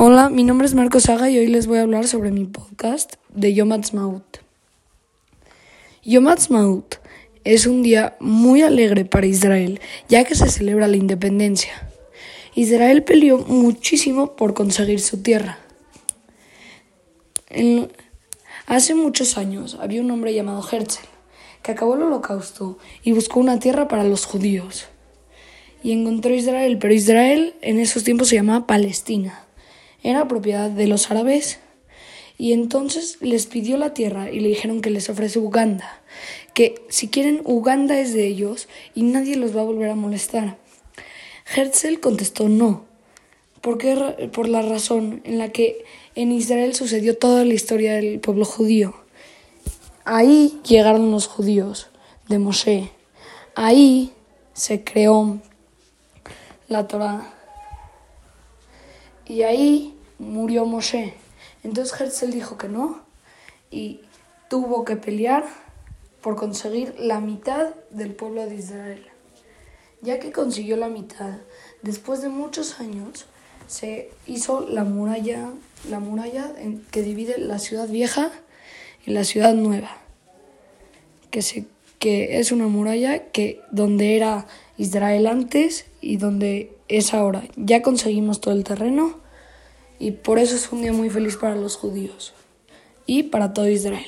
Hola, mi nombre es Marco Saga y hoy les voy a hablar sobre mi podcast de Yom Ha'atzmaut. Yom Ha'atzmaut es un día muy alegre para Israel, ya que se celebra la independencia. Israel peleó muchísimo por conseguir su tierra. hace muchos años había un hombre llamado Herzl que acabó el holocausto y buscó una tierra para los judíos. Y encontró Israel, pero Israel en esos tiempos se llamaba Palestina era propiedad de los árabes y entonces les pidió la tierra y le dijeron que les ofrece Uganda, que si quieren Uganda es de ellos y nadie los va a volver a molestar. Herzl contestó no, porque por la razón en la que en Israel sucedió toda la historia del pueblo judío. Ahí llegaron los judíos de Moshe. Ahí se creó la Torah. Y ahí murió Moshe. Entonces Herzl dijo que no y tuvo que pelear por conseguir la mitad del pueblo de Israel. Ya que consiguió la mitad, después de muchos años se hizo la muralla, la muralla que divide la ciudad vieja y la ciudad nueva. Que, se, que es una muralla que donde era Israel antes y donde es ahora. Ya conseguimos todo el terreno y por eso es un día muy feliz para los judíos y para todo Israel.